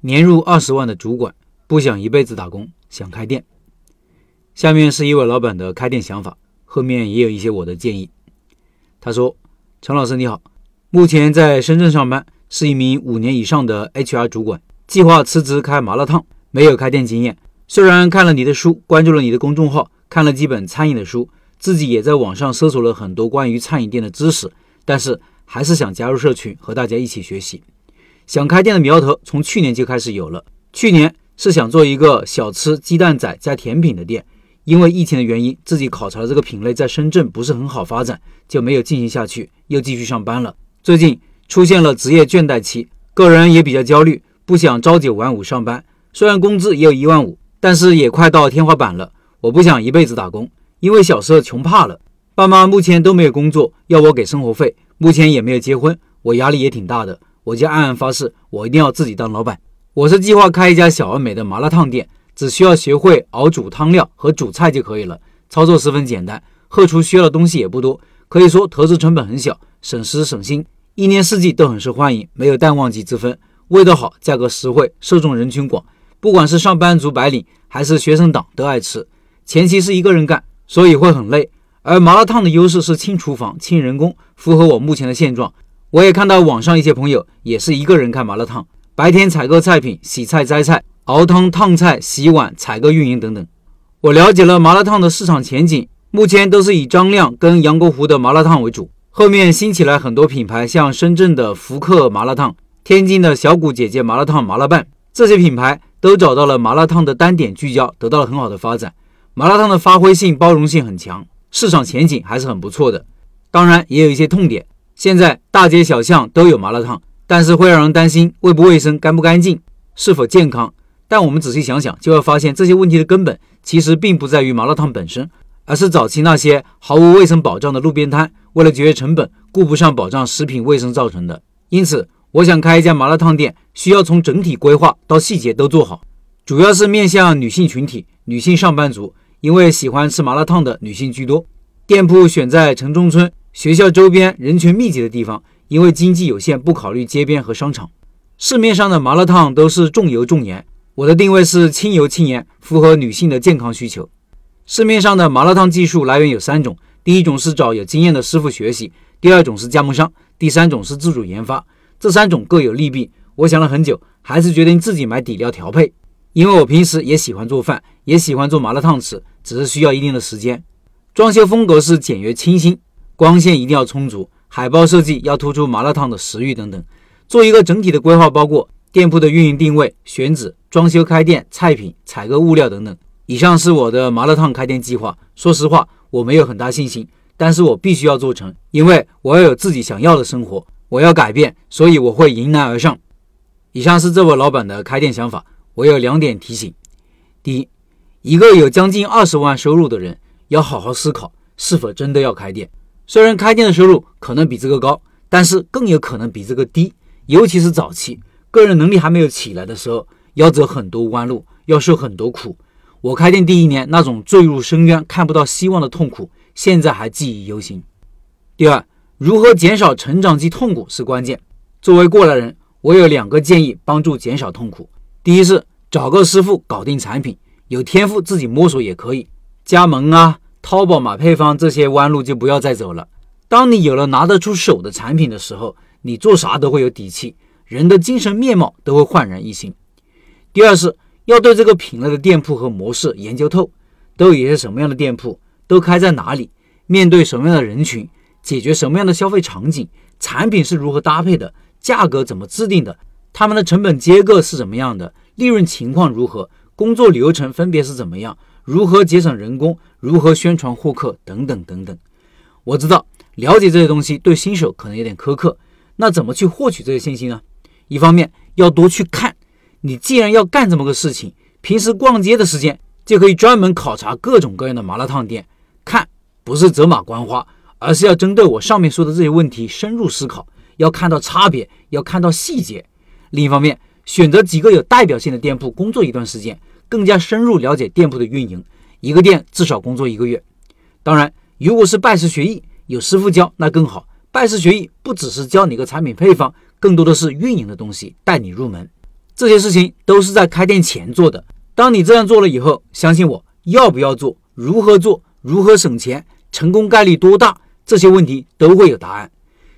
年入二十万的主管不想一辈子打工，想开店。下面是一位老板的开店想法，后面也有一些我的建议。他说：“陈老师你好，目前在深圳上班，是一名五年以上的 HR 主管，计划辞职开麻辣烫，没有开店经验。虽然看了你的书，关注了你的公众号，看了几本餐饮的书，自己也在网上搜索了很多关于餐饮店的知识，但是还是想加入社群和大家一起学习。”想开店的苗头从去年就开始有了。去年是想做一个小吃鸡蛋仔加甜品的店，因为疫情的原因，自己考察了这个品类在深圳不是很好发展，就没有进行下去，又继续上班了。最近出现了职业倦怠期，个人也比较焦虑，不想朝九晚五上班。虽然工资也有一万五，但是也快到天花板了。我不想一辈子打工，因为小时候穷怕了。爸妈目前都没有工作，要我给生活费，目前也没有结婚，我压力也挺大的。我就暗暗发誓，我一定要自己当老板。我是计划开一家小而美的麻辣烫店，只需要学会熬煮汤料和煮菜就可以了，操作十分简单，后厨需要的东西也不多，可以说投资成本很小，省时省心，一年四季都很受欢迎，没有淡旺季之分，味道好，价格实惠，受众人群广，不管是上班族白领还是学生党都爱吃。前期是一个人干，所以会很累，而麻辣烫的优势是轻厨房、轻人工，符合我目前的现状。我也看到网上一些朋友也是一个人开麻辣烫，白天采购菜品、洗菜、摘菜、熬汤、烫菜、洗碗、采购、运营等等。我了解了麻辣烫的市场前景，目前都是以张亮跟杨国湖的麻辣烫为主，后面兴起来很多品牌，像深圳的福客麻辣烫、天津的小谷姐姐麻辣烫、麻辣拌，这些品牌都找到了麻辣烫的单点聚焦，得到了很好的发展。麻辣烫的发挥性、包容性很强，市场前景还是很不错的。当然，也有一些痛点。现在大街小巷都有麻辣烫，但是会让人担心卫不卫生、干不干净、是否健康。但我们仔细想想，就会发现这些问题的根本其实并不在于麻辣烫本身，而是早期那些毫无卫生保障的路边摊，为了节约成本，顾不上保障食品卫生造成的。因此，我想开一家麻辣烫店，需要从整体规划到细节都做好，主要是面向女性群体、女性上班族，因为喜欢吃麻辣烫的女性居多。店铺选在城中村。学校周边人群密集的地方，因为经济有限，不考虑街边和商场。市面上的麻辣烫都是重油重盐，我的定位是轻油轻盐，符合女性的健康需求。市面上的麻辣烫技术来源有三种：第一种是找有经验的师傅学习；第二种是加盟商；第三种是自主研发。这三种各有利弊，我想了很久，还是决定自己买底料调配。因为我平时也喜欢做饭，也喜欢做麻辣烫吃，只是需要一定的时间。装修风格是简约清新。光线一定要充足，海报设计要突出麻辣烫的食欲等等，做一个整体的规划，包括店铺的运营定位、选址、装修、开店、菜品、采购物料等等。以上是我的麻辣烫开店计划。说实话，我没有很大信心，但是我必须要做成，因为我要有自己想要的生活，我要改变，所以我会迎难而上。以上是这位老板的开店想法，我有两点提醒：第一，一个有将近二十万收入的人，要好好思考是否真的要开店。虽然开店的收入可能比这个高，但是更有可能比这个低。尤其是早期个人能力还没有起来的时候，要走很多弯路，要受很多苦。我开店第一年那种坠入深渊、看不到希望的痛苦，现在还记忆犹新。第二，如何减少成长期痛苦是关键。作为过来人，我有两个建议帮助减少痛苦。第一是找个师傅搞定产品，有天赋自己摸索也可以，加盟啊。淘宝买配方这些弯路就不要再走了。当你有了拿得出手的产品的时候，你做啥都会有底气，人的精神面貌都会焕然一新。第二是要对这个品类的店铺和模式研究透，都有一些什么样的店铺，都开在哪里，面对什么样的人群，解决什么样的消费场景，产品是如何搭配的，价格怎么制定的，他们的成本结构是怎么样的，利润情况如何，工作流程分别是怎么样。如何节省人工？如何宣传获客？等等等等。我知道了解这些东西对新手可能有点苛刻。那怎么去获取这些信息呢？一方面要多去看。你既然要干这么个事情，平时逛街的时间就可以专门考察各种各样的麻辣烫店。看不是走马观花，而是要针对我上面说的这些问题深入思考，要看到差别，要看到细节。另一方面，选择几个有代表性的店铺工作一段时间。更加深入了解店铺的运营，一个店至少工作一个月。当然，如果是拜师学艺，有师傅教那更好。拜师学艺不只是教你个产品配方，更多的是运营的东西，带你入门。这些事情都是在开店前做的。当你这样做了以后，相信我，要不要做，如何做，如何省钱，成功概率多大，这些问题都会有答案。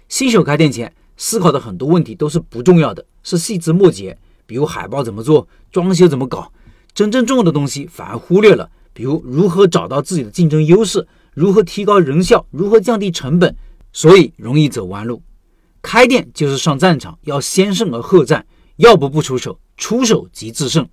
新手开店前思考的很多问题都是不重要的，是细枝末节，比如海报怎么做，装修怎么搞，真正重要的东西反而忽略了，比如如何找到自己的竞争优势，如何提高人效，如何降低成本，所以容易走弯路。开店就是上战场，要先胜而后战，要不不出手，出手即制胜。